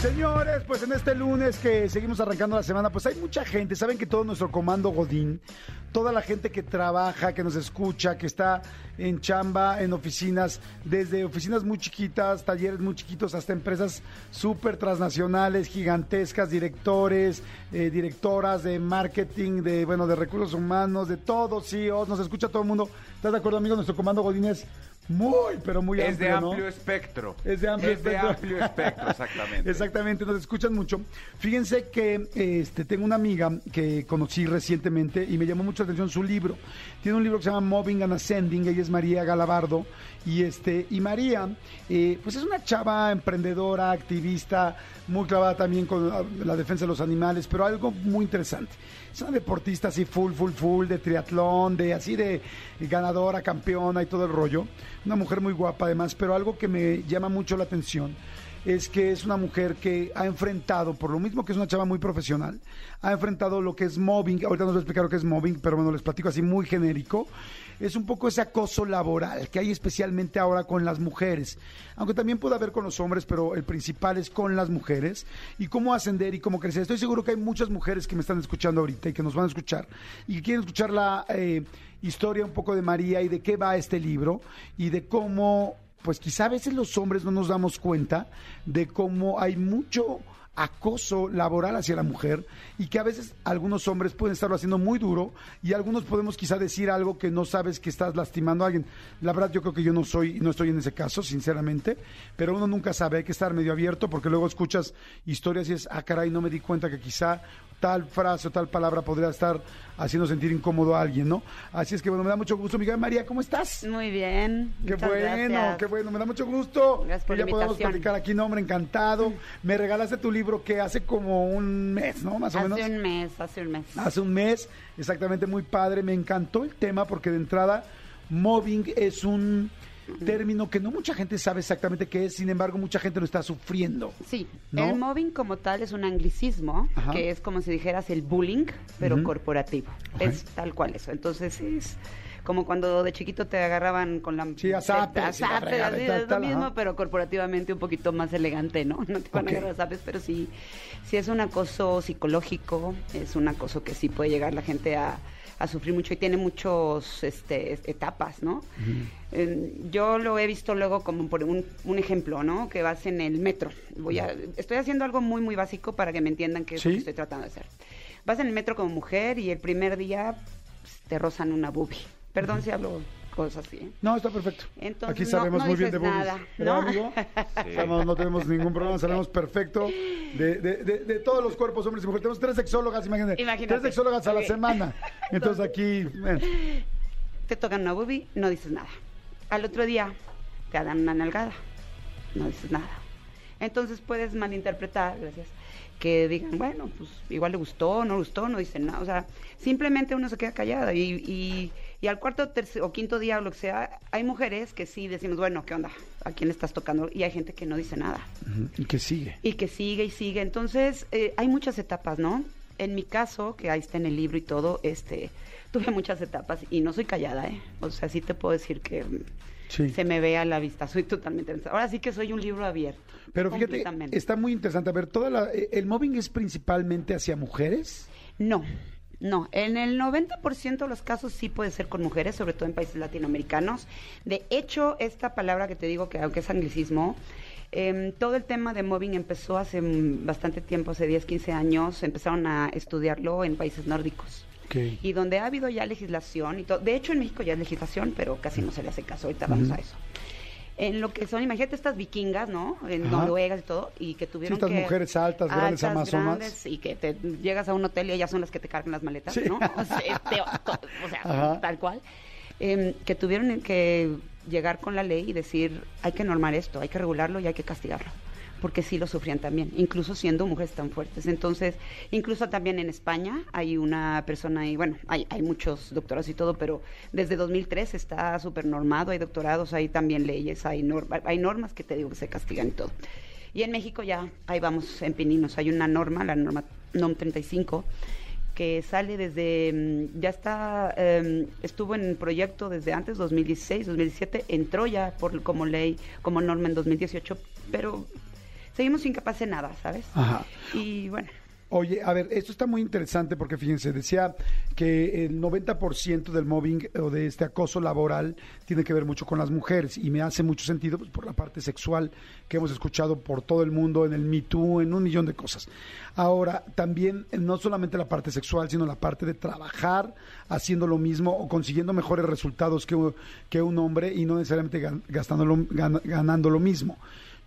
Señores, pues en este lunes que seguimos arrancando la semana, pues hay mucha gente, saben que todo nuestro comando Godín, toda la gente que trabaja, que nos escucha, que está en chamba, en oficinas, desde oficinas muy chiquitas, talleres muy chiquitos, hasta empresas súper transnacionales, gigantescas, directores, eh, directoras de marketing, de bueno, de recursos humanos, de todo, CEOs, nos escucha todo el mundo. ¿Estás de acuerdo, amigo? Nuestro comando Godín es muy, pero muy Es amplio, de ¿no? amplio espectro. Es de amplio Es de espectro. amplio espectro, exactamente. Exactamente, nos escuchan mucho. Fíjense que este, tengo una amiga que conocí recientemente y me llamó mucho la atención su libro. Tiene un libro que se llama Moving and Ascending, ella es María Galabardo. Y, este, y María, eh, pues es una chava emprendedora, activista, muy clavada también con la, la defensa de los animales, pero algo muy interesante. Es una deportista así full, full, full, de triatlón, de así de ganadora, campeona y todo el rollo. Una mujer muy guapa además, pero algo que me llama mucho la atención es que es una mujer que ha enfrentado, por lo mismo que es una chava muy profesional, ha enfrentado lo que es mobbing, ahorita nos voy a explicar lo que es mobbing, pero bueno, les platico así muy genérico, es un poco ese acoso laboral que hay especialmente ahora con las mujeres, aunque también puede haber con los hombres, pero el principal es con las mujeres, y cómo ascender y cómo crecer. Estoy seguro que hay muchas mujeres que me están escuchando ahorita y que nos van a escuchar y que quieren escuchar la eh, historia un poco de María y de qué va este libro y de cómo pues quizá a veces los hombres no nos damos cuenta de cómo hay mucho acoso laboral hacia la mujer y que a veces algunos hombres pueden estarlo haciendo muy duro y algunos podemos quizá decir algo que no sabes que estás lastimando a alguien. La verdad yo creo que yo no soy no estoy en ese caso, sinceramente, pero uno nunca sabe, hay que estar medio abierto porque luego escuchas historias y es, ah caray, no me di cuenta que quizá tal frase o tal palabra podría estar haciendo sentir incómodo a alguien, ¿no? Así es que bueno, me da mucho gusto, Miguel María, ¿cómo estás? Muy bien. Qué bueno, gracias. qué bueno, me da mucho gusto. Gracias por ya la invitación. platicar aquí, no, hombre, encantado. Me regalaste tu libro que hace como un mes, ¿no? Más o menos. Hace un mes, hace un mes. Hace un mes, exactamente muy padre. Me encantó el tema porque de entrada, mobbing es un término que no mucha gente sabe exactamente qué es, sin embargo, mucha gente lo está sufriendo. Sí, ¿No? el mobbing como tal es un anglicismo, Ajá. que es como si dijeras el bullying, pero corporativo. Es tal cual eso. Entonces es como cuando de chiquito te agarraban con la... Sí, a zapes, tal, es lo mismo, pero corporativamente un poquito más elegante, ¿no? No te van Ok. a agarrar zapes, pero sí, sí es un acoso psicológico, es un acoso que sí puede llegar la gente a, a sufrir mucho y tiene muchos este, etapas, ¿no? Eh, yo lo he visto luego como por un, un ejemplo, ¿no? Que vas en el metro. Voy a, estoy haciendo algo muy, muy básico para que me entiendan qué es lo Sí. que estoy tratando de hacer. Vas en el metro como mujer y el primer día pues, te rozan una boobie. Perdón si hablo cosas así. ¿eh? No, está perfecto. Entonces, Aquí sabemos no muy bien de boobies. nada, ¿Verdad, ¿no? amigo? Sabemos, no tenemos ningún problema, sabemos perfecto de, de- de- de todos los cuerpos, hombres y mujeres. Tenemos tres sexólogas, imagínate. Imagínate. Tres sexólogas a la semana. Entonces aquí, bueno, Te tocan una boobie, no dices nada. Al otro día te dan una nalgada, no dices nada. Entonces puedes malinterpretar, gracias, que digan, bueno, pues igual le gustó, no le gustó, no dicen nada. O sea, simplemente uno se queda callada y, y, y al cuarto tercer, o quinto día o lo que sea, hay mujeres que sí decimos, bueno, ¿qué onda? ¿A quién le estás tocando? Y hay gente que no dice nada y que sigue. y que sigue y sigue. Entonces, eh, hay muchas etapas, ¿no? En mi caso, que ahí está en el libro y todo, este, tuve muchas etapas y no soy callada, ¿eh? O sea, sí te puedo decir que mm, Sí. se me ve a la vista, soy totalmente... Ahora sí que soy un libro abierto. Pero fíjate, está muy interesante. A ver, toda la, el mobbing es principalmente hacia mujeres. No, no. En el 90% de los casos sí puede ser con mujeres, sobre todo en países latinoamericanos. De hecho, esta palabra que te digo, que aunque es anglicismo, em, todo el tema de mobbing empezó hace bastante tiempo, hace 10, 15 años, empezaron a estudiarlo en países nórdicos. Y donde ha habido ya legislación, y de hecho en México ya es legislación, pero casi no se le hace caso, ahorita vamos a eso. En lo que son, imagínate estas vikingas, ¿no? En Ajá. Noruega y todo, y que tuvieron estas que... mujeres altas, grandes amazonas. grandes, y que te llegas a un hotel y ellas son las que te cargan las maletas, Sí. ¿no? O sea, este, o sea, tal cual. Em, que tuvieron que llegar con la ley y decir, hay que normar esto, hay que regularlo y hay que castigarlo. Porque sí lo sufrían también, incluso siendo mujeres tan fuertes. Entonces, incluso también en España hay una persona, y bueno, hay, hay muchos doctorados y todo, pero desde 2003 está súper normado, hay doctorados, hay también leyes, hay, norma, hay normas que te digo que se castigan y todo. Y en México ya, ahí vamos en pininos, hay una norma, la norma NOM 35, que sale desde, mm, ya está, eh, estuvo en proyecto desde antes, 2016, 2017, entró ya por, como ley, como norma en 2018, pero seguimos incapaces de nada, ¿sabes? Ajá. Y bueno. Oye, a ver, esto está muy interesante porque fíjense, decía que el 90% del mobbing o de este acoso laboral tiene que ver mucho con las mujeres y me hace mucho sentido pues, por la parte sexual que hemos escuchado por todo el mundo en el Me Too, en un millón de cosas. Ahora, también no solamente la parte sexual, sino la parte de trabajar haciendo lo mismo o consiguiendo mejores resultados que, un- que un hombre y no necesariamente ganando lo mismo.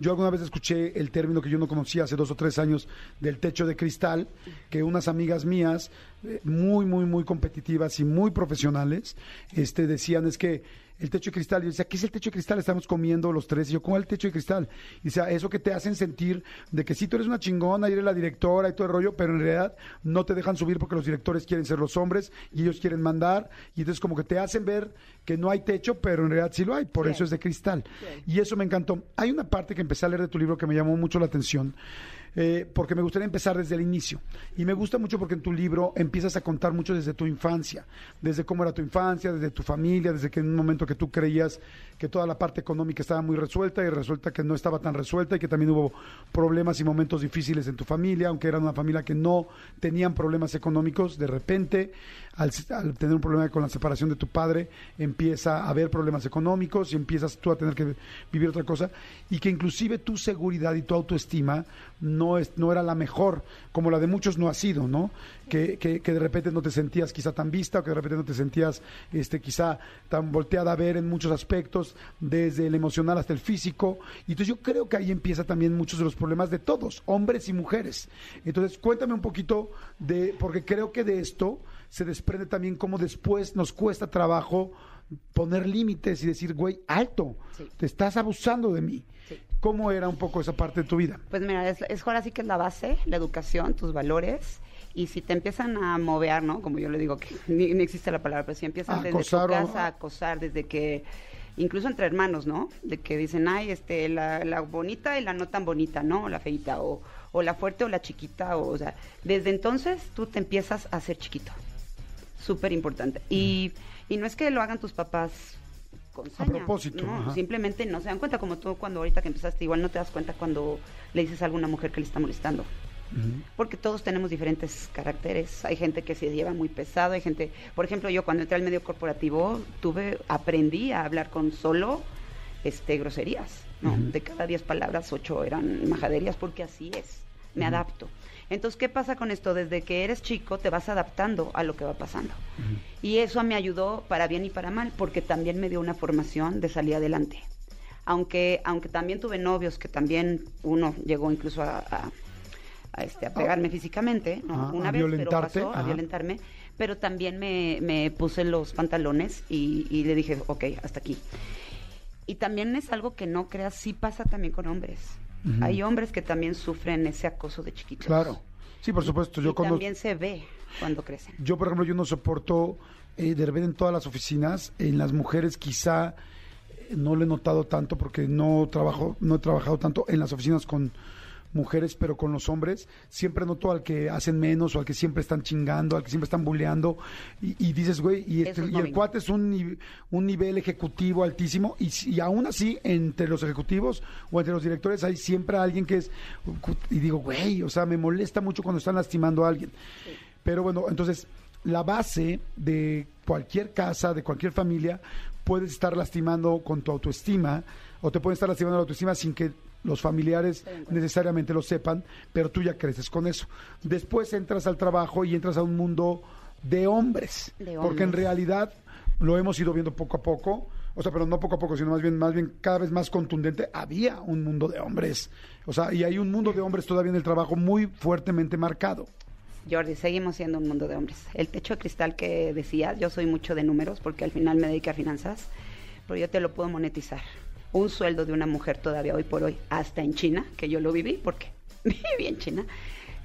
Yo alguna vez escuché el término que yo no conocía hace dos o tres años del techo de cristal, que unas amigas mías, eh, muy, muy, muy competitivas y muy profesionales, este, decían es que el techo de cristal, y yo decía, ¿qué es el techo de cristal? Estamos comiendo los tres, y yo, ¿cómo el techo de cristal? Y decía, eso que te hacen sentir de que sí, tú eres una chingona, y eres la directora y todo el rollo, pero en realidad no te dejan subir porque los directores quieren ser los hombres y ellos quieren mandar, y entonces como que te hacen ver que no hay techo, pero en realidad sí lo hay, por eso es de cristal. Y eso me encantó. Hay una parte que empecé a leer de tu libro que me llamó mucho la atención, eh, porque me gustaría empezar desde el inicio. Y me gusta mucho porque en tu libro empiezas a contar mucho desde tu infancia, desde cómo era tu infancia, desde tu familia, desde que en un momento que tú creías que toda la parte económica estaba muy resuelta y resulta que no estaba tan resuelta y que también hubo problemas y momentos difíciles en tu familia, aunque era una familia que no tenían problemas económicos, de repente, al, al tener un problema con la separación de tu padre, empieza a haber problemas económicos y empiezas tú a tener que vivir otra cosa y que inclusive tu seguridad y tu autoestima no, es, no era la mejor, como la de muchos no ha sido, ¿no? Que, que, que de repente no te sentías quizá tan vista o que de repente no te sentías este, quizá tan volteada a ver en muchos aspectos, desde el emocional hasta el físico. Y entonces yo creo que ahí empieza también muchos de los problemas de todos, hombres y mujeres. Entonces cuéntame un poquito de, porque creo que de esto se desprende también cómo después nos cuesta trabajo poner límites y decir, güey, alto, Sí. te estás abusando de mí. Sí. ¿Cómo era un poco esa parte de tu vida? Pues mira, es, es ahora sí que es la base, la educación, tus valores. Y si te empiezan a mover, ¿no? Como yo le digo, que ni, ni existe la palabra, pero si empiezan desde Acosar tu casa a acosar, desde que, incluso entre hermanos, ¿no? De que dicen, ay, este, la, la bonita y la no tan bonita, ¿no? O la feita, o, o la fuerte o la chiquita, o, o sea, desde entonces tú te empiezas a hacer chiquito. Súper importante. Y, y no es que lo hagan tus papás con saña, propósito, no, simplemente no se dan cuenta, como tú cuando ahorita que empezaste, igual no te das cuenta cuando le dices a alguna mujer que le está molestando. Porque todos tenemos diferentes caracteres. Hay gente que se lleva muy pesado, hay gente, por ejemplo, yo cuando entré al medio corporativo, tuve, aprendí a hablar con solo este groserías, ¿no? De cada 10 palabras, ocho eran majaderías, porque así es. Me adapto. Entonces, ¿qué pasa con esto? Desde que eres chico te vas adaptando a lo que va pasando. Y eso me ayudó para bien y para mal, porque también me dio una formación de salir adelante. Aunque, aunque también tuve novios que también uno llegó incluso a, a- a, este, a pegarme físicamente, ¿no? Una a vez, pero pasó a violentarme, pero también me, me puse los pantalones y, y le dije, ok, hasta aquí. Y también es algo que no creas, sí pasa también con hombres. Hay hombres que también sufren ese acoso de chiquitos. Claro. Sí, por supuesto. Yo y conozco. también se ve cuando crecen. Yo, por ejemplo, yo no soporto eh, de repente en todas las oficinas, en las mujeres quizá eh, no lo he notado tanto porque no trabajo, no he trabajado tanto en las oficinas con mujeres, pero con los hombres, siempre noto al que hacen menos o al que siempre están chingando, al que siempre están bulleando, y, y dices, güey, y, este- Eso es y el cuate es un, un nivel ejecutivo altísimo, y, y aún así, entre los ejecutivos o entre los directores hay siempre alguien que es, y digo, güey, o sea, me molesta mucho cuando están lastimando a alguien. Pero bueno, entonces la base de cualquier casa, de cualquier familia, puedes estar lastimando con tu autoestima o te pueden estar lastimando la autoestima sin que los familiares necesariamente lo sepan, pero tú ya creces con eso. Después entras al trabajo y entras a un mundo de hombres, De porque en realidad lo hemos ido viendo poco a poco, o sea, pero no poco a poco, sino más bien, más bien cada vez más contundente, había un mundo de hombres, o sea, y hay un mundo de hombres todavía en el trabajo muy fuertemente marcado. Jordi, seguimos siendo un mundo de hombres. El techo de cristal que decías, yo soy mucho de números porque al final me dedico a finanzas, pero yo te lo puedo monetizar. Un sueldo de una mujer todavía hoy por hoy, hasta en China, que yo lo viví, porque viví en China,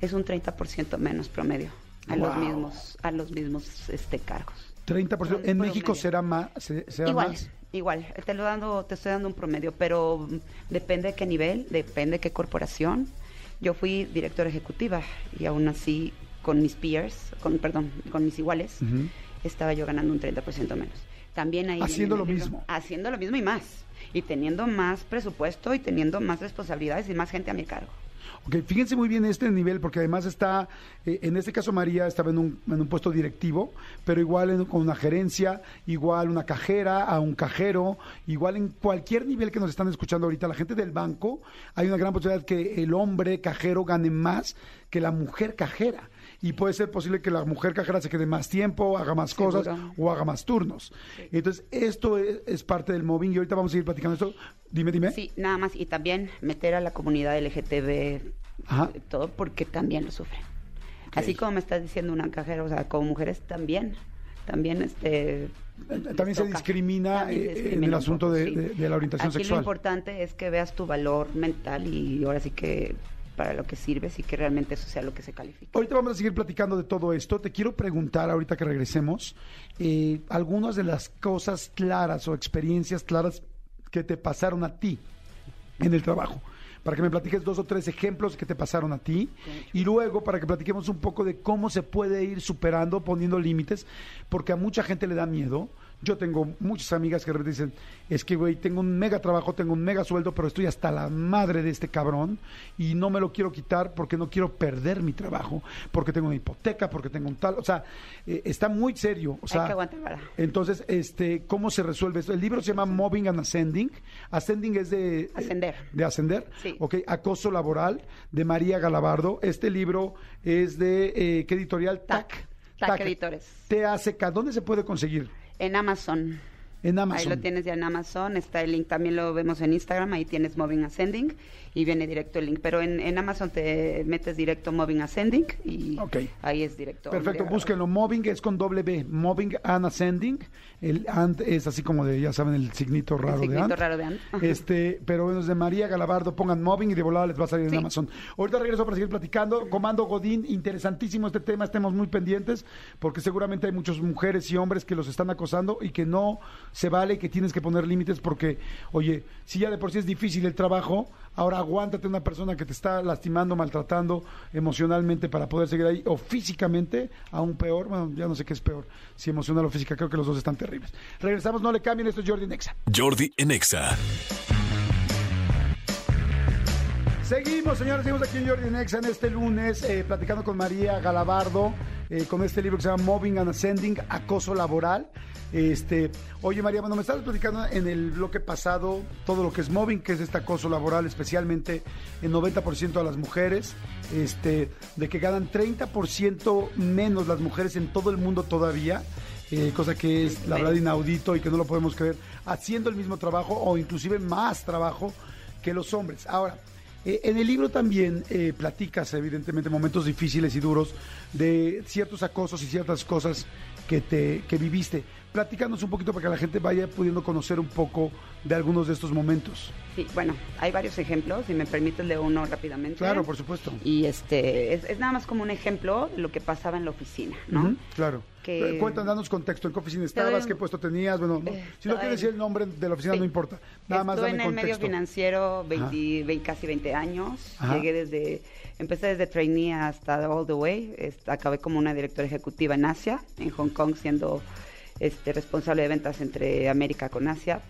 es un 30% menos promedio a los mismos, a los mismos este, cargos. 30%. En Promedio. México será más. se- será Igual, más. igual, te lo dando, te estoy dando un promedio, pero mm, depende de qué nivel, depende de qué corporación. Yo fui directora ejecutiva y aún así con mis peers, con perdón, con mis iguales, estaba yo ganando un 30% menos. También ahí Haciendo lo libro. mismo. Haciendo lo mismo y más. Y teniendo más presupuesto y teniendo más responsabilidades y más gente a mi cargo. Ok, fíjense muy bien este nivel, porque además está, eh, en este caso María estaba en un, en un puesto directivo, pero igual en- con una gerencia, igual una cajera, a un cajero, igual en cualquier nivel que nos están escuchando ahorita, la gente del banco, hay una gran posibilidad que el hombre cajero gane más que la mujer cajera. Y puede ser posible que la mujer cajera se quede más tiempo, haga más Seguro. cosas o haga más turnos. Entonces, esto es, es parte del mobbing y ahorita vamos a seguir platicando esto. Dime, dime. Sí, nada más. Y también meter a la comunidad LGTB, Ajá. eh, todo porque también lo sufren. Así como me estás diciendo una cajera, o sea, como mujeres también, también este... También se discrimina, También se eh, en el un asunto poco, de- sí. de- de la orientación Aquí sexual. lo importante es que veas tu valor mental y ahora sí que para lo que sirves y que realmente eso sea lo que se califique. Ahorita vamos a seguir platicando de todo esto. Te quiero preguntar, ahorita que regresemos, eh, algunas de las cosas claras o experiencias claras que te pasaron a ti en el trabajo. Para que me platiques dos o tres ejemplos que te pasaron a ti. Y luego para que platiquemos un poco de cómo se puede ir superando, poniendo límites, porque a mucha gente le da miedo. Yo tengo muchas amigas que de repente dicen, es que, güey, tengo un mega trabajo, tengo un mega sueldo, pero estoy hasta la madre de este cabrón y no me lo quiero quitar porque no quiero perder mi trabajo, porque tengo una hipoteca, porque tengo un tal, o sea, eh, está muy serio. O sea, que aguantar vara. Entonces, este, ¿cómo se resuelve esto? El libro se llama Mobbing and Ascending. Ascending es de... eh, Ascender. de ascender. Sí. Ok, Acoso Laboral, de María Galabardo. Este libro es de, eh, ¿qué editorial? TAC. TAC Editores. TACK. ¿Dónde se puede conseguir? En Amazon. En Amazon. Ahí lo tienes ya en Amazon, está el link, también lo vemos en Instagram, ahí tienes Moving Ascending y viene directo el link. Pero en, en Amazon te metes directo Moving Ascending y ahí es directo. Perfecto, búsquenlo. Mobbing es con doble B. Mobbing and Ascending. El and es así como de, ya saben, el signito raro signito de and. raro de and. Este, pero bueno, es de María Galabardo. Pongan Mobbing y de volada les va a salir en. Amazon. Ahorita regreso para seguir platicando. Comando Godín, interesantísimo este tema. Estemos muy pendientes porque seguramente hay muchas mujeres y hombres que los están acosando y que no se vale, que tienes que poner límites porque, oye, si ya de por sí es difícil el trabajo, ahora aguántate una persona que te está lastimando, maltratando emocionalmente para poder seguir ahí o físicamente, aún peor. Bueno, ya no sé qué es peor, si emocional o física. Creo que los dos están terribles. Regresamos, no le cambien. Esto es Jordi Nexa. Jordi en Exa. Seguimos, señores, seguimos aquí en Jordi Nexa en este lunes, eh, platicando con María Galabardo, eh, con este libro que se llama Moving and Ascending, Acoso Laboral. Este, oye María, bueno, me estabas platicando en el bloque pasado todo lo que es mobbing, que es este acoso laboral, especialmente el 90% a las mujeres, este, de que ganan 30% menos las mujeres en todo el mundo todavía, eh, cosa que es la verdad inaudito y que no lo podemos creer, haciendo el mismo trabajo o inclusive más trabajo que los hombres. Ahora, eh, en el libro también eh, platicas, evidentemente, momentos difíciles y duros de ciertos acosos y ciertas cosas que, te, que viviste. Platícanos un poquito para que la gente vaya pudiendo conocer un poco de algunos de estos momentos. Sí, bueno, hay varios ejemplos, si me permites leo uno rápidamente. Claro, por supuesto. Y este, es, es nada más como un ejemplo de lo que pasaba en la oficina, ¿no? Claro. Que- Eh, Cuéntanos, danos contexto. ¿En qué oficina estabas? ¿Qué puesto tenías? Bueno, no- Eh, si no quieres decir el nombre de la oficina, Sí. no importa. Nada más dame en el medio financiero 20 vein- casi 20 años. Ajá. Llegué desde, empecé desde trainee hasta all the way. Acabé como una directora ejecutiva en Asia, en Hong Kong, siendo este, responsable de ventas entre América con Asia.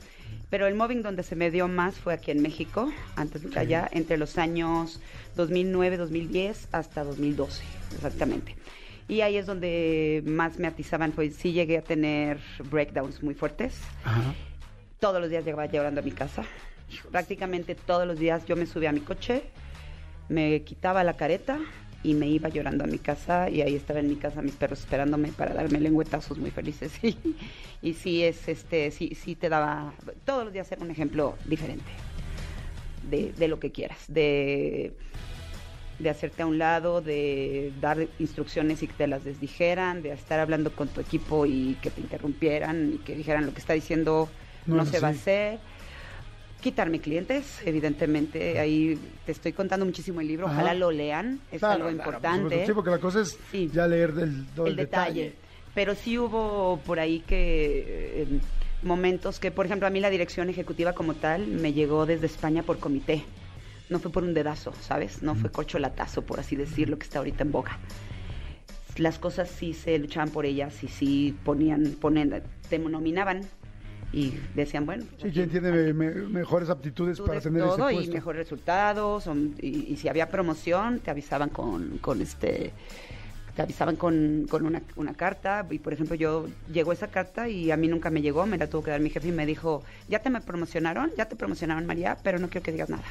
Pero el mobbing donde se me dio más fue aquí en México, antes de allá, entre los años 2009, 2010 hasta 2012, exactamente. Y ahí es donde más me atizaban, pues sí llegué a tener breakdowns muy fuertes Ajá. todos los días llegaba llorando a mi casa. Prácticamente todos los días yo me subía a mi coche, me quitaba la careta y me iba llorando a mi casa y ahí estaba en mi casa mis perros esperándome para darme lengüetazos muy felices. Y, y sí es este, sí, sí te daba todos los días era un ejemplo diferente de, de lo que quieras, de de hacerte a un lado, de dar instrucciones y que te las desdijeran, de estar hablando con tu equipo y que te interrumpieran y que dijeran lo que está diciendo No se va a hacer. Quitarme clientes, evidentemente. Ahí te estoy contando muchísimo el libro. Ojalá lo lean. Es Claro, algo importante. Sí, porque la cosa es Sí. ya leer del, todo el detalle. Pero sí hubo por ahí que eh, momentos que, por ejemplo, a mí la dirección ejecutiva como tal me llegó desde España por comité. No fue por un dedazo, ¿sabes? No fue corcholatazo, por así decirlo, que está ahorita en boga. Las cosas sí se luchaban por ellas y sí ponían, ponen, te nominaban y decían, bueno. pues Sí, aquí- quien tiene me- me- mejores aptitudes para tener todo y puesto. mejores resultados y, y si había promoción te avisaban con, con este te avisaban con, con una, una carta y por ejemplo yo llegó esa carta y a mí nunca me llegó me la tuvo que dar mi jefe y me dijo ya te me promocionaron ya te promocionaron María pero no quiero que digas nada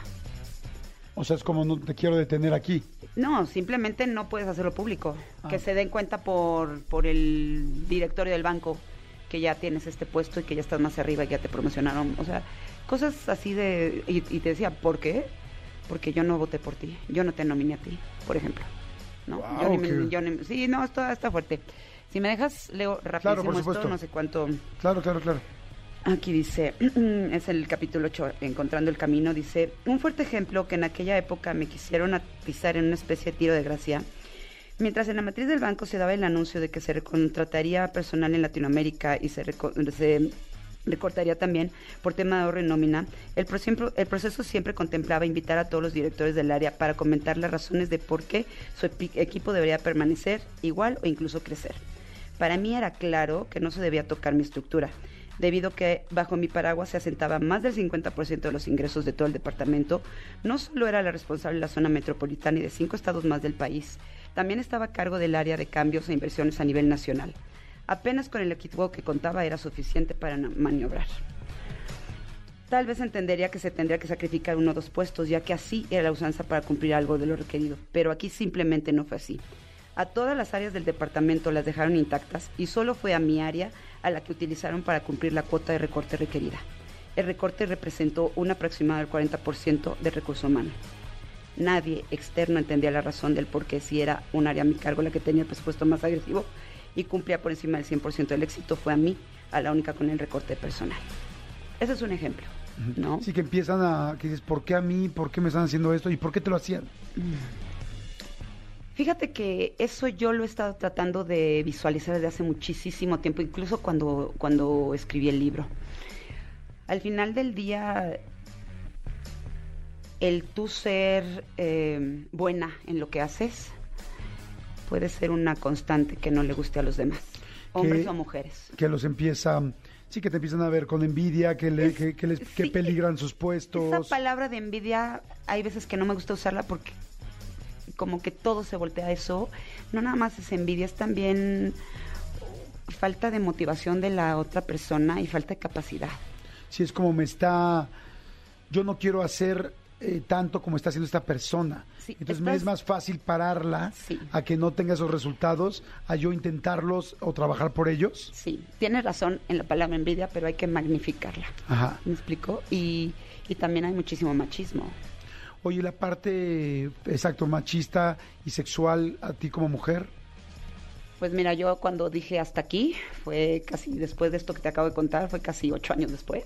O sea, es como no te quiero detener aquí. no simplemente no puedes hacerlo público Ah. que se den cuenta por por el directorio del banco que ya tienes este puesto y que ya estás más arriba y ya te promocionaron o sea cosas así de y, y te decía ¿por qué? porque yo no voté por ti, yo no te nominé a ti, por ejemplo. ¿no? Yo ni yo ni- sí, no, esto está fuerte. Si me dejas, leo rapidísimo esto, no sé cuánto. Claro, claro, claro. Aquí dice, es el capítulo 8, Encontrando el Camino, dice, un fuerte ejemplo que en aquella época me quisieron atizar en una especie de tiro de gracia. Mientras en la matriz del banco se daba el anuncio de que se recontrataría personal en Latinoamérica y se, reco- se recortaría también por tema de ahorro en nómina, el, proceso siempre contemplaba invitar a todos los directores del área para comentar las razones de por qué su equipo debería permanecer igual o incluso crecer. Para mí era claro que no se debía tocar mi estructura, debido que bajo mi paraguas se asentaba más del 50% de los ingresos de todo el departamento, no solo era la responsable de la zona metropolitana y de cinco estados más del país, también estaba a cargo del área de cambios e inversiones a nivel nacional. Apenas con el equipo que contaba era suficiente para maniobrar. Tal vez entendería que se tendría que sacrificar uno o dos puestos, ya que así era la usanza para cumplir algo de lo requerido, pero aquí simplemente no fue así. A todas las áreas del departamento las dejaron intactas y solo fue a mi área a la que utilizaron para cumplir la cuota de recorte requerida. El recorte representó un aproximado del 40% de recurso humano. Nadie externo entendía la razón del por qué si era un área a mi cargo la que tenía el presupuesto más agresivo y cumplía por encima del 100% del éxito, fue a mí, a la única con el recorte personal. Ese es un ejemplo, ¿no? Sí, que empiezan a. que dices, ¿por qué a mí? ¿Por qué me están haciendo esto? ¿Y por qué te lo hacían? Fíjate que eso yo lo he estado tratando de visualizar desde hace muchísimo tiempo, incluso cuando, cuando escribí el libro. Al final del día, el tú ser eh, buena en lo que haces puede ser una constante que no le guste a los demás, hombres Que- o mujeres. Que los empieza. Sí, que te empiezan a ver con envidia, que, le- Es- que, que les, sí, peligran sus Esa puestos. palabra de envidia, hay veces que no me gusta usarla porque como que todo se voltea a eso. No nada más es envidia, es también falta de motivación de la otra persona y falta de capacidad. Sí, es como me está. Yo no quiero hacer eh, tanto como está haciendo esta persona. Sí, Entonces me es más fácil pararla Sí. a que no tenga esos resultados, a yo intentarlos o trabajar por ellos. Sí, tienes razón en la palabra envidia, pero hay que magnificarla. Ajá. ¿Me explico? Y, y también hay muchísimo machismo. Oye, la parte, exacto, machista y sexual a ti como mujer. Pues mira, yo cuando dije hasta aquí, fue casi después de esto que te acabo de contar, fue casi ocho años después,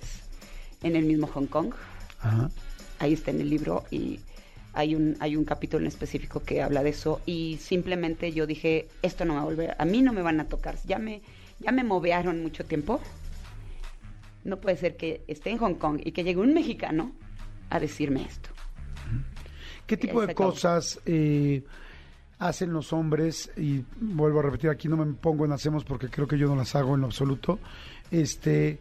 en el mismo Hong Kong. Ajá. Ahí está en el libro y hay un, hay un capítulo en específico que habla de eso y simplemente yo dije, esto no va a volver, a mí no me van a tocar, ya me, ya me movearon mucho tiempo, no puede ser que esté en Hong Kong y que llegue un mexicano a decirme esto. ¿Qué tipo de cosas eh, hacen los hombres? Y vuelvo a repetir, aquí no me pongo en hacemos porque creo que yo no las hago en lo absoluto. Este,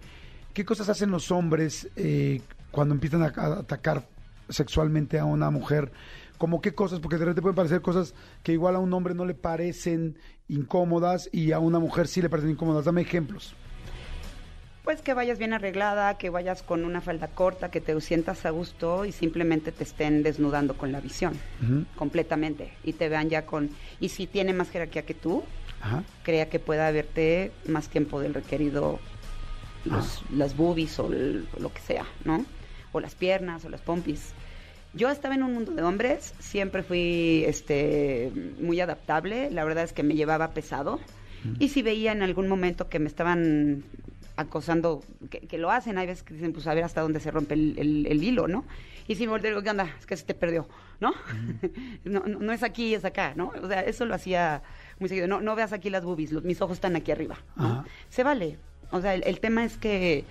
¿Qué cosas hacen los hombres eh, cuando empiezan a, atacar sexualmente a una mujer? ¿Cómo qué cosas? Porque de repente pueden parecer cosas que igual a un hombre no le parecen incómodas y a una mujer sí le parecen incómodas. Dame ejemplos. Pues que vayas bien arreglada, que vayas con una falda corta, que te sientas a gusto y simplemente te estén desnudando con la visión, completamente, y te vean ya con... Y si tiene más jerarquía que tú, Ajá. crea que pueda verte más tiempo del requerido los, las boobies o el- lo que sea, ¿no? O las piernas o las pompis. Yo estaba en un mundo de hombres, siempre fui este muy adaptable, la verdad es que me llevaba pesado. Y si veía en algún momento que me estaban acosando, que, que lo hacen, hay veces que dicen, pues a ver hasta dónde se rompe el, el- el hilo, ¿no? Y si me digo, ¿qué onda? Es que se te perdió, ¿no? no, no, no es aquí, es acá, ¿no? O sea, eso lo hacía muy seguido. No, no veas aquí las boobies, los- mis ojos están aquí arriba. Se vale. O sea, el, el tema es que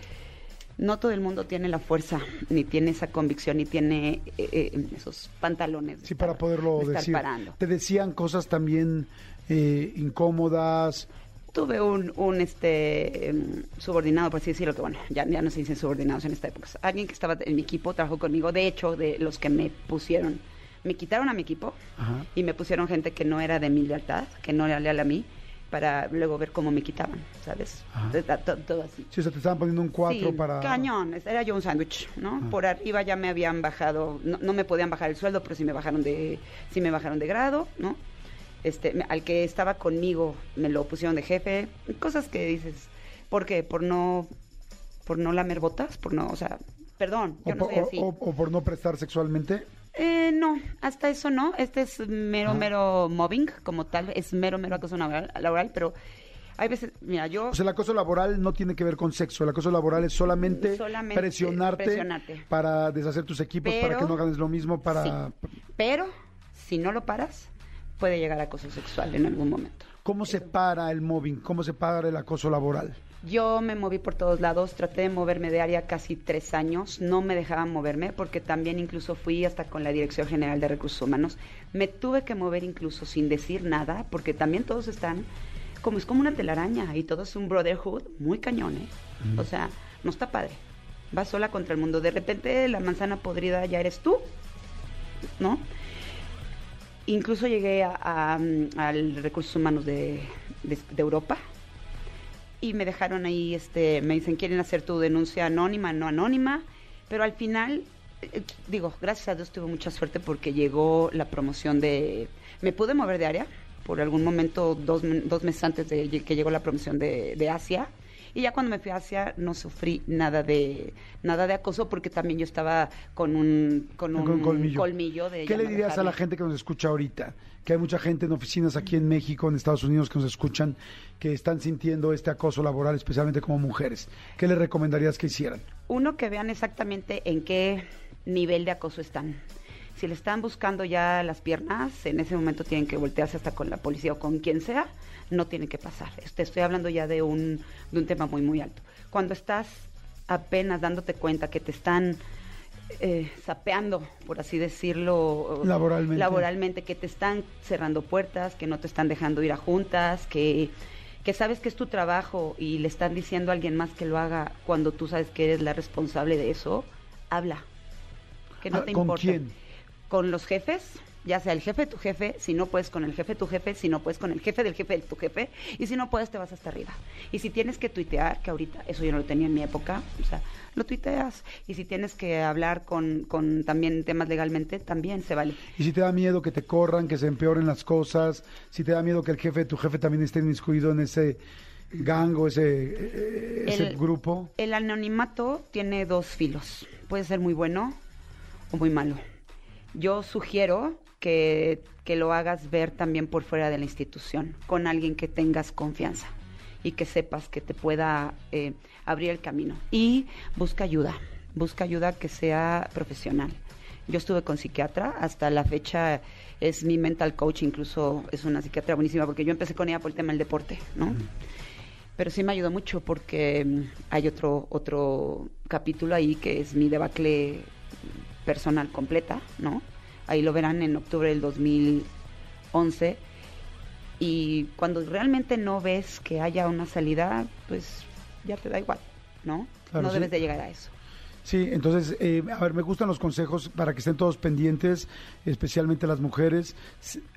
no todo el mundo tiene la fuerza, ni tiene esa convicción, ni tiene eh, eh, esos pantalones. Sí, estar- para poderlo de decir. parando. Te decían cosas también eh, incómodas. Tuve un, un este em, subordinado, por así decirlo, que bueno, ya, ya no se dicen subordinados en esta época. Alguien que estaba en mi equipo, trabajó conmigo, de hecho, de los que me pusieron, me quitaron a mi equipo Ajá. y me pusieron gente que no era de mi lealtad, que no era leal a mí, para luego ver cómo me quitaban, ¿sabes? Ajá. Todo así. Sí, o sea, te estaban poniendo un 4 Sí, para... Cañón, era yo un sándwich, ¿no? Por arriba ya me habían bajado, no, no me podían bajar el sueldo, pero sí me bajaron de, sí me bajaron de grado, ¿no? Este, me- al que estaba conmigo me lo pusieron de jefe, cosas que dices, ¿por qué? Por no, por no lamer botas, por no, o sea, perdón, O, yo no po- soy así. o- o por no prestar sexualmente. Eh, no, hasta eso no. Este es mero, Ah. mero mobbing como tal. Es mero, mero acoso laboral, laboral, pero hay veces, mira, yo... O sea, el acoso laboral no tiene que ver con sexo. El acoso laboral es solamente, Solamente presionarte, presionarte. para deshacer tus equipos, para que no ganes lo mismo, para... Sí. Pero, si no lo paras, puede llegar a acoso sexual en algún momento. ¿Cómo se para el mobbing? ¿Cómo se para el acoso laboral? Yo me moví por todos lados, traté de moverme de área casi tres años, no me dejaban moverme porque también incluso fui hasta con la Dirección General de Recursos Humanos. Me tuve que mover incluso sin decir nada porque también todos están como es como una telaraña y todo es un brotherhood muy cañón, ¿eh? O sea, no está padre. Vas sola contra el mundo. De repente la manzana podrida ya eres tú, ¿no? Incluso llegué a, a, mm, al Recursos Humanos de, de- de Europa y me dejaron ahí, este, me dicen, ¿quieren hacer tu denuncia anónima, no anónima? Pero al final, eh, digo, gracias a Dios tuve mucha suerte porque llegó la promoción de... Me pude mover de área por algún momento, dos, dos meses antes de que llegó la promoción de, de Asia. Y ya cuando me fui a Asia no sufrí nada de nada de acoso porque también yo estaba con un, con un Con colmillo. colmillo de ¿Qué le dirías a la gente que nos escucha ahorita? Que hay mucha gente en oficinas aquí en México, en Estados Unidos, que nos escuchan, que están sintiendo este acoso laboral, especialmente como mujeres. ¿Qué le recomendarías que hicieran? Uno, que vean exactamente en qué nivel de acoso están. Si le están buscando ya las piernas, en ese momento tienen que voltearse hasta con la policía o con quien sea, no tiene que pasar. Te estoy hablando ya de un, de un tema muy, muy alto. Cuando estás apenas dándote cuenta que te están eh, sapeando, por así decirlo, Laboralmente. laboralmente, que te están cerrando puertas, que no te están dejando ir a juntas, que, que sabes que es tu trabajo y le están diciendo a alguien más que lo haga cuando tú sabes que eres la responsable de eso, habla. Que no Ah, te ¿con importa. quién? Con los jefes, ya sea el jefe de tu jefe, si no puedes con el jefe de tu jefe, si no puedes con el jefe del jefe de tu jefe, y si no puedes te vas hasta arriba. Y si tienes que tuitear, que ahorita eso yo no lo tenía en mi época, o sea, lo tuiteas. Y si tienes que hablar con, con también temas legalmente, también se vale. Y si te da miedo que te corran, que se empeoren las cosas, si te da miedo que el jefe de tu jefe también esté inmiscuido en ese gang o ese, eh, ese El- grupo. El anonimato tiene dos filos. Puede ser muy bueno o muy malo. Yo sugiero que, que lo hagas ver también por fuera de la institución, con alguien que tengas confianza y que sepas que te pueda eh, abrir el camino. Y busca ayuda, busca ayuda que sea profesional. Yo estuve con psiquiatra, hasta la fecha es mi mental coach, incluso es una psiquiatra buenísima, porque yo empecé con ella por el tema del deporte, ¿no? pero sí me ayudó mucho porque mm, hay otro otro capítulo ahí que es mi debacle personal completa, ¿no? Ahí lo verán en octubre del 2011 y cuando realmente no ves que haya una salida, pues ya te da igual, ¿no? Claro, no sí. debes de llegar a eso. Sí, entonces, eh, a ver, me gustan los consejos para que estén todos pendientes, especialmente las mujeres.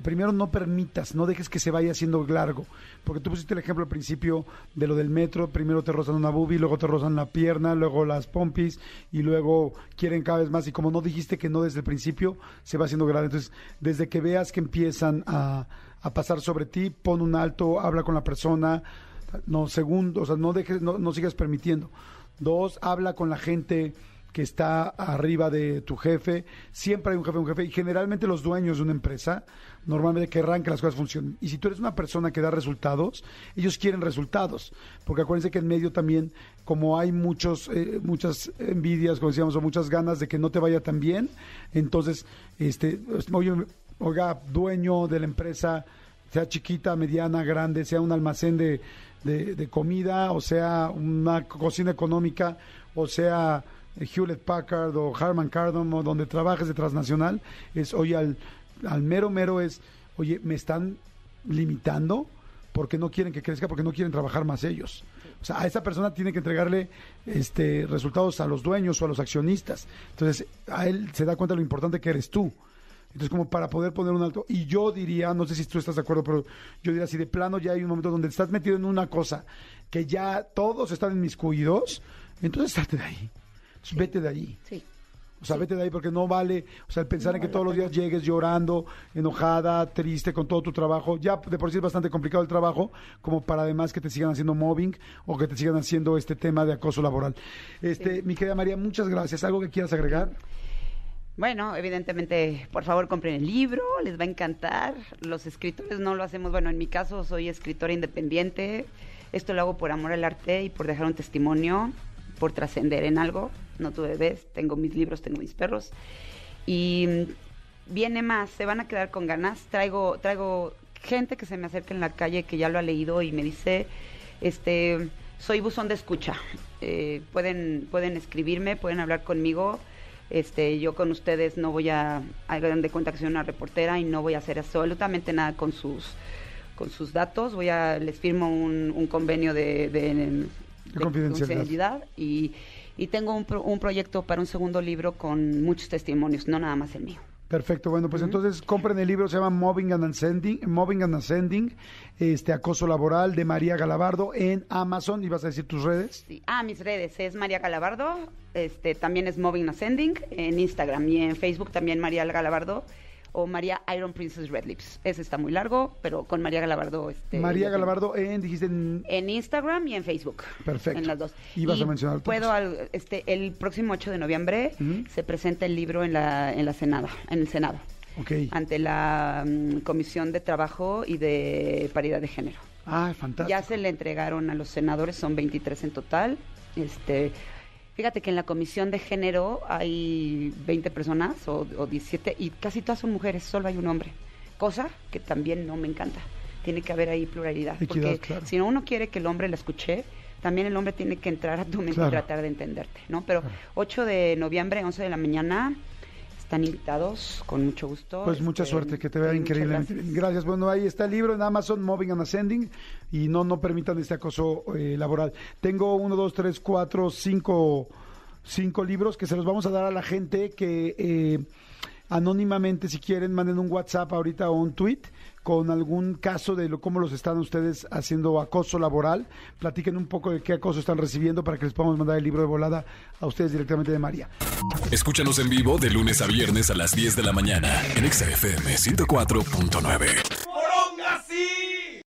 Primero, no permitas, no dejes que se vaya haciendo largo, porque tú pusiste el ejemplo al principio de lo del metro, primero te rozan una boobie, luego te rozan la pierna, luego las pompis, y luego quieren cada vez más, y como no dijiste que no desde el principio, se va haciendo grande. Entonces, desde que veas que empiezan a, a pasar sobre ti, pon un alto, habla con la persona, no, segundo, o sea, no dejes, no, no sigas permitiendo. Dos, habla con la gente que está arriba de tu jefe. Siempre hay un jefe, un jefe. Y generalmente los dueños de una empresa normalmente querrán que las cosas funcionen. Y si tú eres una persona que da resultados, ellos quieren resultados. Porque acuérdense que en medio también, como hay muchos, eh, muchas envidias, como decíamos, o muchas ganas de que no te vaya tan bien, entonces, este, oye, oiga, dueño de la empresa, sea chiquita, mediana, grande, sea un almacén de, de, de comida, o sea una cocina económica, o sea Hewlett Packard o Harman Kardon o donde trabajes de transnacional, es, oye, al, al mero mero es, oye, me están limitando porque no quieren que crezca, porque no quieren trabajar más ellos. O sea, a esa persona tiene que entregarle este resultados a los dueños o a los accionistas. Entonces, a él se da cuenta de lo importante que eres tú. Entonces, como para poder poner un alto. Y yo diría, no sé si tú estás de acuerdo, pero yo diría, si de plano ya hay un momento donde estás metido en una cosa que ya todos están inmiscuidos, entonces salte de ahí. Vete de ahí. Sí. O sea, vete de ahí porque no vale, o sea, el pensar en que todos los días llegues llorando, enojada, triste con todo tu trabajo, ya de por sí es bastante complicado el trabajo, como para además que te sigan haciendo mobbing o que te sigan haciendo este tema de acoso laboral. Este, mi querida María, muchas gracias. ¿Algo que quieras agregar? Bueno, evidentemente, por favor, compren el libro, les va a encantar. Los escritores no lo hacemos, bueno, en mi caso soy escritora independiente. Esto lo hago por amor al arte y por dejar un testimonio, por trascender en algo. No tuve bebés, tengo mis libros, tengo mis perros. Y mm, viene más, se van a quedar con ganas. Traigo, traigo gente que se me acerca en la calle que ya lo ha leído y me dice, este, soy buzón de escucha. Eh, pueden, pueden escribirme, pueden hablar conmigo. Este, yo con ustedes no voy a, hagan de cuenta que soy una reportera y no voy a hacer absolutamente nada con sus, con sus datos. Voy a, les firmo un, un convenio de, de, de confidencialidad y, y tengo un, pro- un proyecto para un segundo libro con muchos testimonios, no nada más el mío. Perfecto, bueno, pues entonces compren el libro, se llama Mobbing and Ascending, Mobbing and Ascending, este acoso laboral de María Galabardo en Amazon. ¿Y vas a decir tus redes? Sí. Ah, mis redes es María Galabardo, este, también es Moving Ascending en Instagram y en Facebook también María Galabardo o María Iron Princess Red Lips. Ese está muy largo, pero con María Galabardo. Este, María Galabardo en, dijiste en... En Instagram y en Facebook. Perfecto. En las dos. Y vas a mencionar. Puedo, al- este, el próximo 8 de noviembre se presenta el libro en la, en la Senada, en el Senado, Ok. ante la mm, Comisión de Trabajo y de Paridad de Género. Ah, fantástico. Ya se le entregaron a los senadores, son 23 en total. Este, fíjate que en la comisión de género hay 20 personas o, o 17 y casi todas son mujeres, solo hay un hombre. Cosa que también no me encanta. Tiene que haber ahí pluralidad. Equidad, porque claro. si no uno quiere que el hombre la escuche, también el hombre tiene que entrar a tu mente Claro. y tratar de entenderte, ¿no? Pero 8 de noviembre, 11 de la mañana, están invitados con mucho gusto. Pues mucha Este, suerte, que te vea gracias. bien. Gracias. Bueno, ahí está el libro en Amazon, Moving and Ascending, y no, no permitan este acoso eh, laboral. Tengo uno, dos, tres, cuatro, cinco, cinco libros que se los vamos a dar a la gente que eh, anónimamente, si quieren, manden un WhatsApp ahorita o un tweet con algún caso de cómo los están ustedes haciendo acoso laboral. Platiquen un poco de qué acoso están recibiendo para que les podamos mandar el libro de volada a ustedes directamente de María. Escúchanos en vivo de lunes a viernes a las 10 de la mañana en Exa FM 104.9.